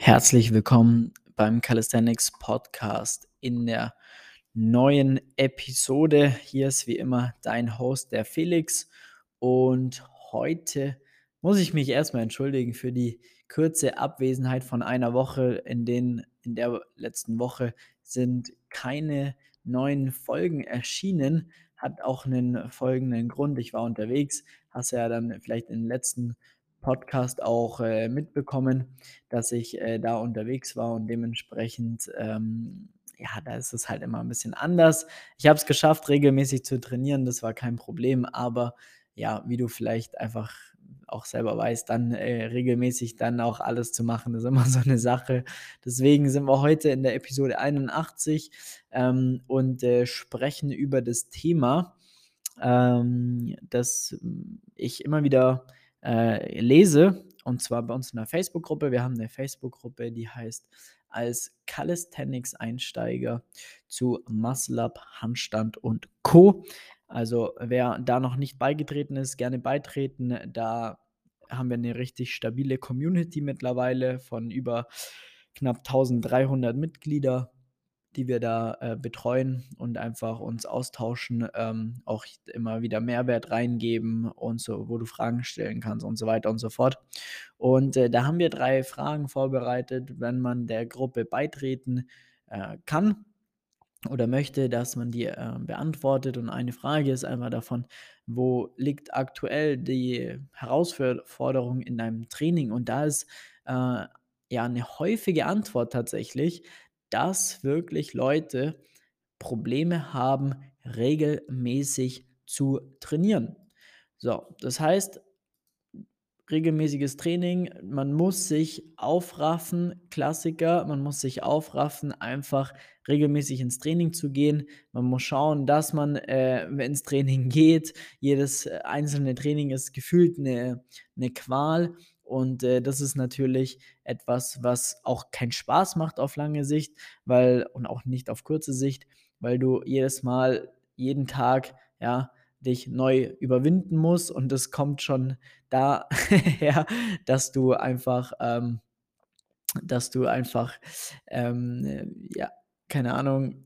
Herzlich willkommen beim Calisthenics Podcast in der neuen Episode. Hier ist wie immer dein Host, der Felix. Und heute muss ich mich erstmal entschuldigen für die kurze Abwesenheit von einer Woche. In, den, in der letzten Woche sind keine neuen Folgen erschienen. Hat auch einen folgenden Grund. Ich war unterwegs. Hast ja dann vielleicht in den letzten Podcast auch äh, mitbekommen, dass ich äh, da unterwegs war und dementsprechend, ähm, ja, da ist es halt immer ein bisschen anders. Ich habe es geschafft, regelmäßig zu trainieren, das war kein Problem, aber ja, wie du vielleicht einfach auch selber weißt, dann äh, regelmäßig dann auch alles zu machen, ist immer so eine Sache. Deswegen sind wir heute in der Episode 81 ähm, und äh, sprechen über das Thema, ähm, das ich immer wieder äh, lese. Und zwar bei uns in der Facebook-Gruppe. Wir haben eine Facebook-Gruppe, die heißt als Calisthenics-Einsteiger zu Muscle-Up, Handstand und Co. Also wer da noch nicht beigetreten ist, gerne beitreten. Da haben wir eine richtig stabile Community mittlerweile von über knapp 1300 Mitglieder die wir da äh, betreuen und einfach uns austauschen, ähm, auch immer wieder Mehrwert reingeben und so, wo du Fragen stellen kannst und so weiter und so fort. Und äh, da haben wir drei Fragen vorbereitet, wenn man der Gruppe beitreten äh, kann oder möchte, dass man die äh, beantwortet. Und eine Frage ist einfach davon, wo liegt aktuell die Herausforderung in deinem Training? Und da ist äh, ja eine häufige Antwort tatsächlich, dass wirklich Leute Probleme haben, regelmäßig zu trainieren. So, das heißt, regelmäßiges Training, man muss sich aufraffen, Klassiker, man muss sich aufraffen, einfach regelmäßig ins Training zu gehen. Man muss schauen, dass man äh, ins Training geht. Jedes äh, einzelne Training ist gefühlt eine, eine Qual und äh, das ist natürlich etwas, was auch keinen Spaß macht auf lange Sicht, weil und auch nicht auf kurze Sicht, weil du jedes Mal, jeden Tag, ja, dich neu überwinden musst. Und das kommt schon daher, dass du einfach, ähm, dass du einfach, ähm, ja, keine Ahnung,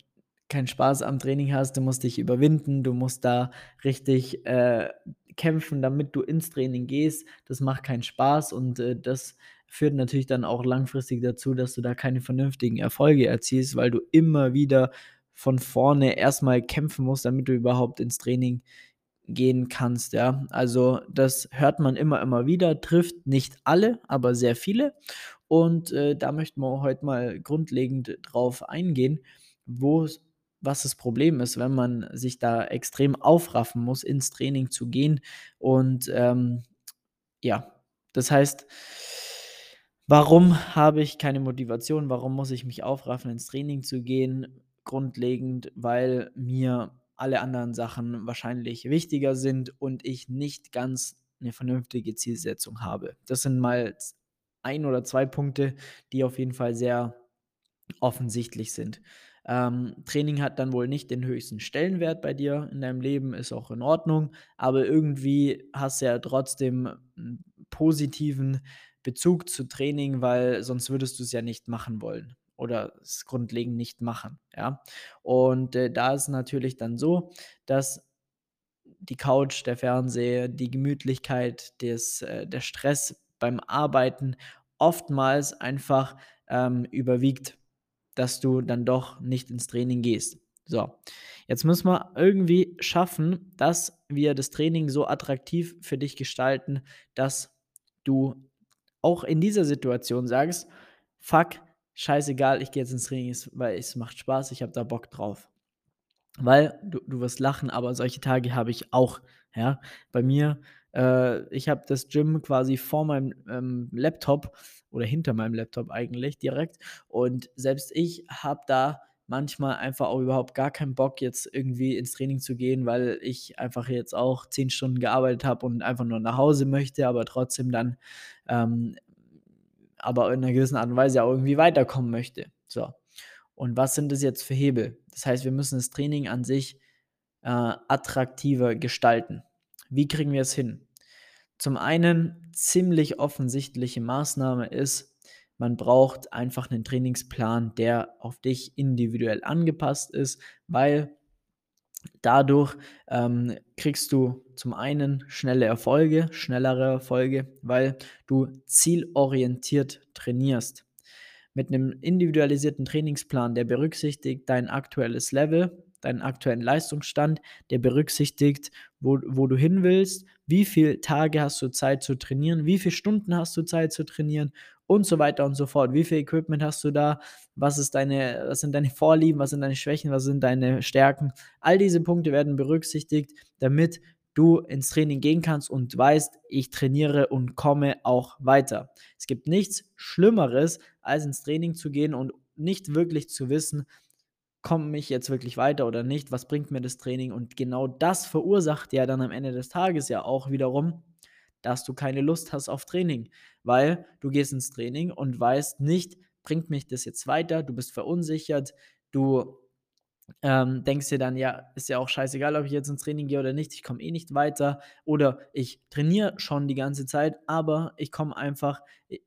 keinen Spaß am Training hast, du musst dich überwinden, du musst da richtig äh, kämpfen, damit du ins Training gehst. Das macht keinen Spaß und äh, das führt natürlich dann auch langfristig dazu, dass du da keine vernünftigen Erfolge erzielst, weil du immer wieder von vorne erstmal kämpfen musst, damit du überhaupt ins Training gehen kannst, ja. Also das hört man immer, immer wieder, trifft nicht alle, aber sehr viele. Und äh, da möchten wir heute mal grundlegend drauf eingehen, wo was das Problem ist, wenn man sich da extrem aufraffen muss, ins Training zu gehen. Und ähm, ja, das heißt, warum habe ich keine Motivation? Warum muss ich mich aufraffen, ins Training zu gehen? Grundlegend, weil mir alle anderen Sachen wahrscheinlich wichtiger sind und ich nicht ganz eine vernünftige Zielsetzung habe. Das sind mal ein oder zwei Punkte, die auf jeden Fall sehr offensichtlich sind. Ähm, Training hat dann wohl nicht den höchsten Stellenwert bei dir in deinem Leben, ist auch in Ordnung, aber irgendwie hast du ja trotzdem einen positiven Bezug zu Training, weil sonst würdest du es ja nicht machen wollen oder es grundlegend nicht machen, ja. Und äh, da ist natürlich dann so, dass die Couch, der Fernseher, die Gemütlichkeit, des, äh, der Stress beim Arbeiten oftmals einfach ähm, überwiegt dass du dann doch nicht ins Training gehst. So, jetzt müssen wir irgendwie schaffen, dass wir das Training so attraktiv für dich gestalten, dass du auch in dieser Situation sagst, fuck, scheißegal, ich gehe jetzt ins Training, weil es macht Spaß, ich habe da Bock drauf. Weil du, du wirst lachen, aber solche Tage habe ich auch. Ja, bei mir äh, ich habe das Gym quasi vor meinem ähm, Laptop oder hinter meinem Laptop eigentlich direkt. Und selbst ich habe da manchmal einfach auch überhaupt gar keinen Bock, jetzt irgendwie ins Training zu gehen, weil ich einfach jetzt auch zehn Stunden gearbeitet habe und einfach nur nach Hause möchte, aber trotzdem dann, ähm, aber in einer gewissen Art und Weise auch irgendwie weiterkommen möchte. So. Und was sind das jetzt für Hebel? Das heißt, wir müssen das Training an sich äh, attraktiver gestalten. Wie kriegen wir es hin? Zum einen ziemlich offensichtliche Maßnahme ist, man braucht einfach einen Trainingsplan, der auf dich individuell angepasst ist, weil dadurch ähm, kriegst du zum einen schnelle Erfolge, schnellere Erfolge, weil du zielorientiert trainierst. Mit einem individualisierten Trainingsplan, der berücksichtigt dein aktuelles Level, deinen aktuellen Leistungsstand, der berücksichtigt, wo, wo du hin willst, wie viele Tage hast du Zeit zu trainieren, wie viele Stunden hast du Zeit zu trainieren und so weiter und so fort. Wie viel Equipment hast du da? Was, ist deine, was sind deine Vorlieben? Was sind deine Schwächen? Was sind deine Stärken? All diese Punkte werden berücksichtigt, damit du ins Training gehen kannst und weißt, ich trainiere und komme auch weiter. Es gibt nichts Schlimmeres, als ins Training zu gehen und nicht wirklich zu wissen, komme ich jetzt wirklich weiter oder nicht, was bringt mir das Training? Und genau das verursacht ja dann am Ende des Tages ja auch wiederum, dass du keine Lust hast auf Training, weil du gehst ins Training und weißt nicht, bringt mich das jetzt weiter, du bist verunsichert, du ähm, denkst dir dann, ja, ist ja auch scheißegal, ob ich jetzt ins Training gehe oder nicht, ich komme eh nicht weiter. Oder ich trainiere schon die ganze Zeit, aber ich komme einfach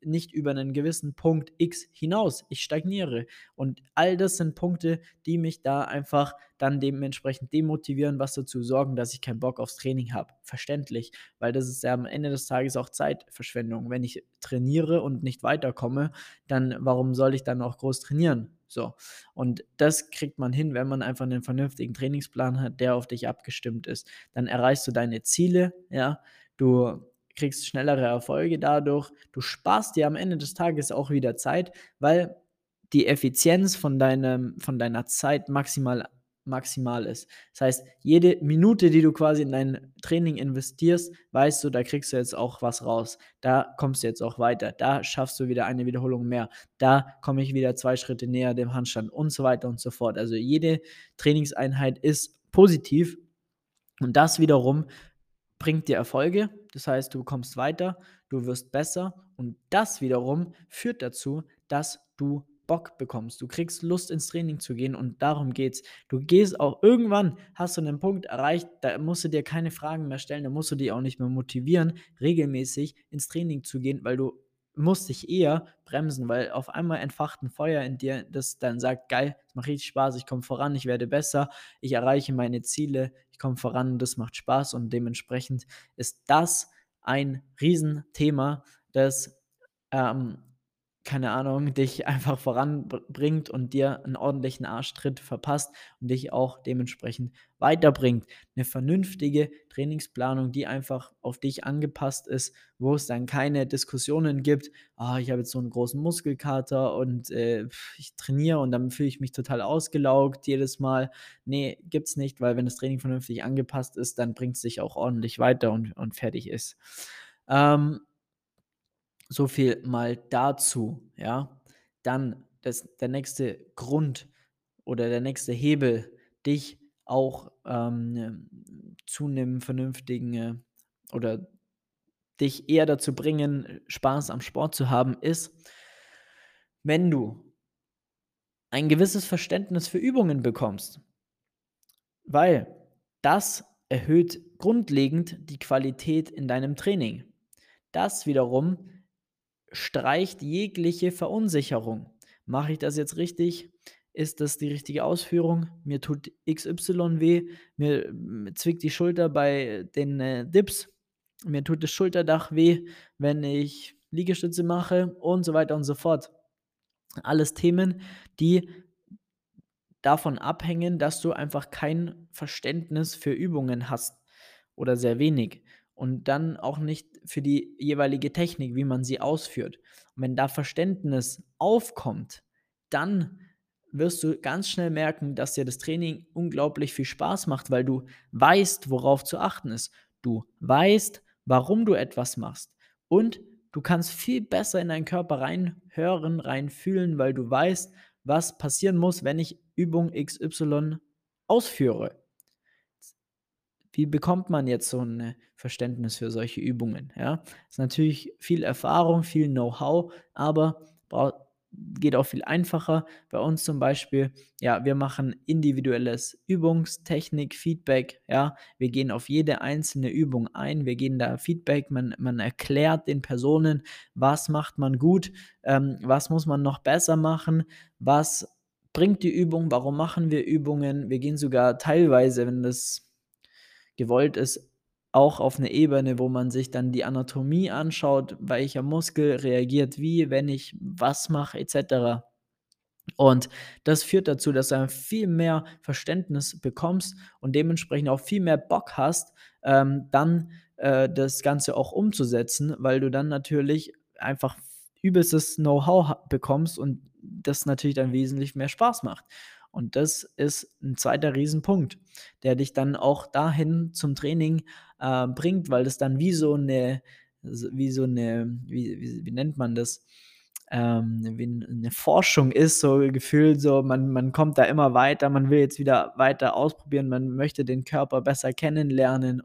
nicht über einen gewissen Punkt X hinaus. Ich stagniere. Und all das sind Punkte, die mich da einfach dann dementsprechend demotivieren, was dazu sorgen, dass ich keinen Bock aufs Training habe. Verständlich, weil das ist ja am Ende des Tages auch Zeitverschwendung. Wenn ich trainiere und nicht weiterkomme, dann warum soll ich dann auch groß trainieren? So. Und das kriegt man hin, wenn man einfach einen vernünftigen Trainingsplan hat, der auf dich abgestimmt ist. Dann erreichst du deine Ziele, ja. Du kriegst schnellere Erfolge dadurch. Du sparst dir am Ende des Tages auch wieder Zeit, weil die Effizienz von, deinem, von deiner Zeit maximal maximal ist. Das heißt, jede Minute, die du quasi in dein Training investierst, weißt du, da kriegst du jetzt auch was raus. Da kommst du jetzt auch weiter. Da schaffst du wieder eine Wiederholung mehr. Da komme ich wieder zwei Schritte näher dem Handstand und so weiter und so fort. Also jede Trainingseinheit ist positiv und das wiederum bringt dir Erfolge. Das heißt, du kommst weiter, du wirst besser und das wiederum führt dazu, dass du Bock bekommst. Du kriegst Lust ins Training zu gehen und darum geht's. Du gehst auch irgendwann, hast du einen Punkt erreicht, da musst du dir keine Fragen mehr stellen, da musst du dich auch nicht mehr motivieren, regelmäßig ins Training zu gehen, weil du musst dich eher bremsen, weil auf einmal entfacht ein Feuer in dir, das dann sagt, geil, es macht richtig Spaß, ich komme voran, ich werde besser, ich erreiche meine Ziele, ich komme voran das macht Spaß. Und dementsprechend ist das ein Riesenthema, das ähm, keine Ahnung, dich einfach voranbringt und dir einen ordentlichen Arschtritt verpasst und dich auch dementsprechend weiterbringt. Eine vernünftige Trainingsplanung, die einfach auf dich angepasst ist, wo es dann keine Diskussionen gibt, ah, ich habe jetzt so einen großen Muskelkater und äh, ich trainiere und dann fühle ich mich total ausgelaugt jedes Mal. Nee, gibt es nicht, weil wenn das Training vernünftig angepasst ist, dann bringt es dich auch ordentlich weiter und, und fertig ist. Ähm, so viel mal dazu, ja. Dann das, der nächste Grund oder der nächste Hebel, dich auch ähm, zu einem vernünftigen äh, oder dich eher dazu bringen, Spaß am Sport zu haben, ist, wenn du ein gewisses Verständnis für Übungen bekommst. Weil das erhöht grundlegend die Qualität in deinem Training. Das wiederum streicht jegliche Verunsicherung. Mache ich das jetzt richtig? Ist das die richtige Ausführung? Mir tut XY weh, mir zwickt die Schulter bei den äh, Dips, mir tut das Schulterdach weh, wenn ich Liegestütze mache und so weiter und so fort. Alles Themen, die davon abhängen, dass du einfach kein Verständnis für Übungen hast oder sehr wenig und dann auch nicht für die jeweilige Technik, wie man sie ausführt. Und wenn da Verständnis aufkommt, dann wirst du ganz schnell merken, dass dir das Training unglaublich viel Spaß macht, weil du weißt, worauf zu achten ist. Du weißt, warum du etwas machst. Und du kannst viel besser in deinen Körper reinhören, reinfühlen, weil du weißt, was passieren muss, wenn ich Übung XY ausführe. Wie bekommt man jetzt so ein Verständnis für solche Übungen? Ja, ist natürlich viel Erfahrung, viel Know-how, aber geht auch viel einfacher. Bei uns zum Beispiel, ja, wir machen individuelles Übungstechnik, Feedback, ja, wir gehen auf jede einzelne Übung ein, wir gehen da Feedback, man, man erklärt den Personen, was macht man gut, ähm, was muss man noch besser machen, was bringt die Übung, warum machen wir Übungen. Wir gehen sogar teilweise, wenn das gewollt ist, auch auf eine Ebene, wo man sich dann die Anatomie anschaut, welcher Muskel reagiert wie, wenn ich was mache, etc. Und das führt dazu, dass du viel mehr Verständnis bekommst und dementsprechend auch viel mehr Bock hast, ähm, dann äh, das Ganze auch umzusetzen, weil du dann natürlich einfach übelstes Know-how bekommst und das natürlich dann wesentlich mehr Spaß macht. Und das ist ein zweiter Riesenpunkt, der dich dann auch dahin zum Training äh, bringt, weil das dann wie so eine, wie so eine, wie, wie, wie nennt man das? Ähm, wie eine Forschung ist, so gefühlt so, man, man kommt da immer weiter, man will jetzt wieder weiter ausprobieren, man möchte den Körper besser kennenlernen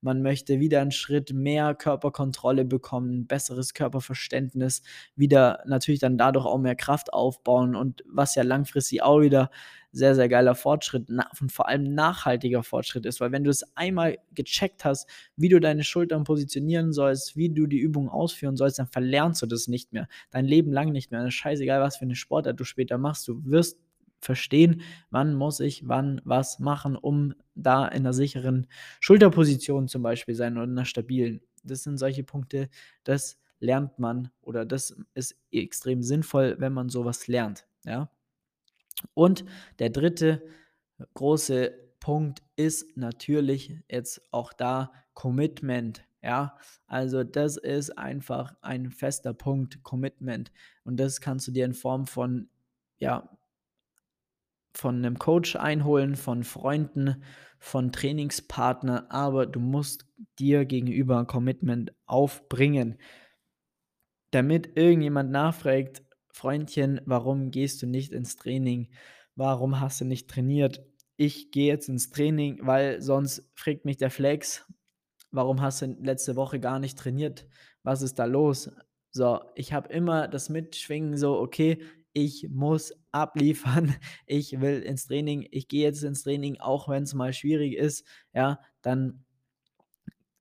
man möchte wieder einen Schritt mehr Körperkontrolle bekommen, besseres Körperverständnis, wieder natürlich dann dadurch auch mehr Kraft aufbauen und was ja langfristig auch wieder sehr, sehr geiler Fortschritt und vor allem nachhaltiger Fortschritt ist, weil wenn du es einmal gecheckt hast, wie du deine Schultern positionieren sollst, wie du die Übungen ausführen sollst, dann verlernst du das nicht mehr. Dein Leben lang nicht mehr. Ist scheißegal, was für eine Sportart du später machst. Du wirst verstehen, wann muss ich wann was machen, um da in einer sicheren Schulterposition zum Beispiel sein oder in einer stabilen. Das sind solche Punkte, das lernt man oder das ist extrem sinnvoll, wenn man sowas lernt. Ja? Und der dritte große Punkt ist natürlich jetzt auch da Commitment. Ja, also das ist einfach ein fester Punkt, Commitment. Und das kannst du dir in Form von ja, von einem Coach einholen, von Freunden, von Trainingspartner, aber du musst dir gegenüber Commitment aufbringen. Damit irgendjemand nachfragt, Freundchen, warum gehst du nicht ins Training? Warum hast du nicht trainiert? Ich gehe jetzt ins Training, weil sonst fragt mich der Flex, warum hast du letzte Woche gar nicht trainiert? Was ist da los? So, ich habe immer das Mitschwingen so, okay, ich muss abliefern, ich will ins Training, ich gehe jetzt ins Training, auch wenn es mal schwierig ist, ja, dann,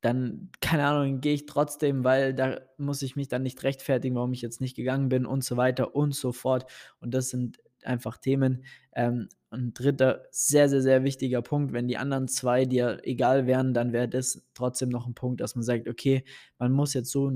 dann, keine Ahnung, gehe ich trotzdem, weil da muss ich mich dann nicht rechtfertigen, warum ich jetzt nicht gegangen bin und so weiter und so fort. Und das sind einfach Themen. Ähm, ein dritter sehr, sehr, sehr wichtiger Punkt, wenn die anderen zwei dir egal wären, dann wäre das trotzdem noch ein Punkt, dass man sagt, okay, man muss jetzt so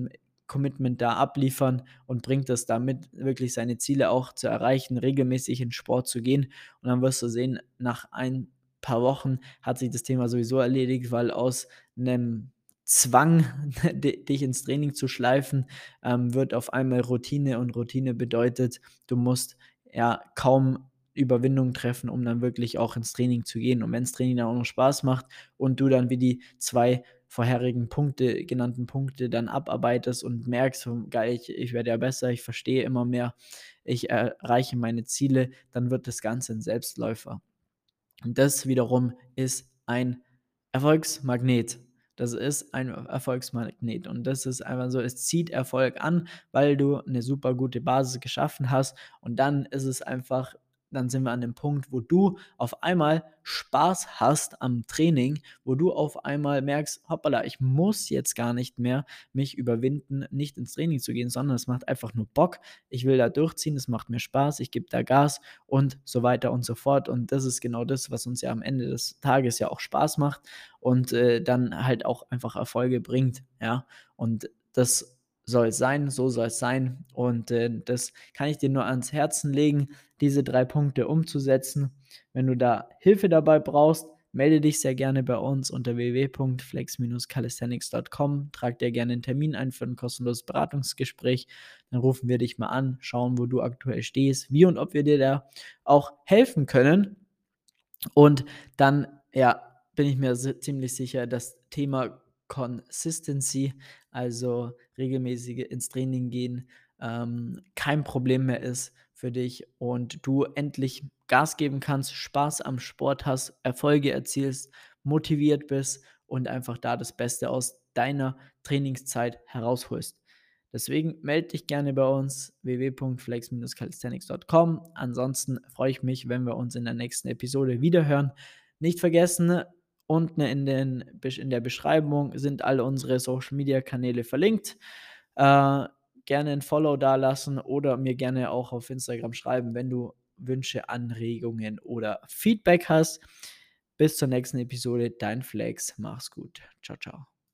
Commitment da abliefern und bringt es damit, wirklich seine Ziele auch zu erreichen, regelmäßig in Sport zu gehen. Und dann wirst du sehen, nach ein paar Wochen hat sich das Thema sowieso erledigt, weil aus einem Zwang, dich ins Training zu schleifen, ähm, wird auf einmal Routine und Routine bedeutet, du musst ja kaum Überwindung treffen, um dann wirklich auch ins Training zu gehen. Und wenn das Training dann auch noch Spaß macht und du dann wie die zwei vorherigen Punkte, genannten Punkte dann abarbeitest und merkst, geil, ich, ich werde ja besser, ich verstehe immer mehr, ich erreiche meine Ziele, dann wird das Ganze ein Selbstläufer. Und das wiederum ist ein Erfolgsmagnet. Das ist ein Erfolgsmagnet und das ist einfach so, es zieht Erfolg an, weil du eine super gute Basis geschaffen hast und dann ist es einfach dann sind wir an dem Punkt, wo du auf einmal Spaß hast am Training, wo du auf einmal merkst, hoppala, ich muss jetzt gar nicht mehr mich überwinden, nicht ins Training zu gehen, sondern es macht einfach nur Bock. Ich will da durchziehen, es macht mir Spaß, ich gebe da Gas und so weiter und so fort. Und das ist genau das, was uns ja am Ende des Tages ja auch Spaß macht und äh, dann halt auch einfach Erfolge bringt. Ja, und das soll es sein, so soll es sein. Und äh, das kann ich dir nur ans Herzen legen, diese drei Punkte umzusetzen. Wenn du da Hilfe dabei brauchst, melde dich sehr gerne bei uns unter www.flex-calisthenics.com. Trag dir gerne einen Termin ein für ein kostenloses Beratungsgespräch. Dann rufen wir dich mal an, schauen, wo du aktuell stehst, wie und ob wir dir da auch helfen können. Und dann, ja, bin ich mir ziemlich sicher, das Thema Consistency, also regelmäßige ins Training gehen, ähm, kein Problem mehr ist für dich und du endlich Gas geben kannst, Spaß am Sport hast, Erfolge erzielst, motiviert bist und einfach da das Beste aus deiner Trainingszeit herausholst. Deswegen melde dich gerne bei uns www.flex-calisthenics.com. Ansonsten freue ich mich, wenn wir uns in der nächsten Episode wiederhören. Nicht vergessen, unten in, den, in der Beschreibung sind alle unsere Social Media Kanäle verlinkt. Äh, gerne ein Follow dalassen oder mir gerne auch auf Instagram schreiben, wenn du Wünsche, Anregungen oder Feedback hast. Bis zur nächsten Episode, dein Flex. Mach's gut. Ciao, ciao.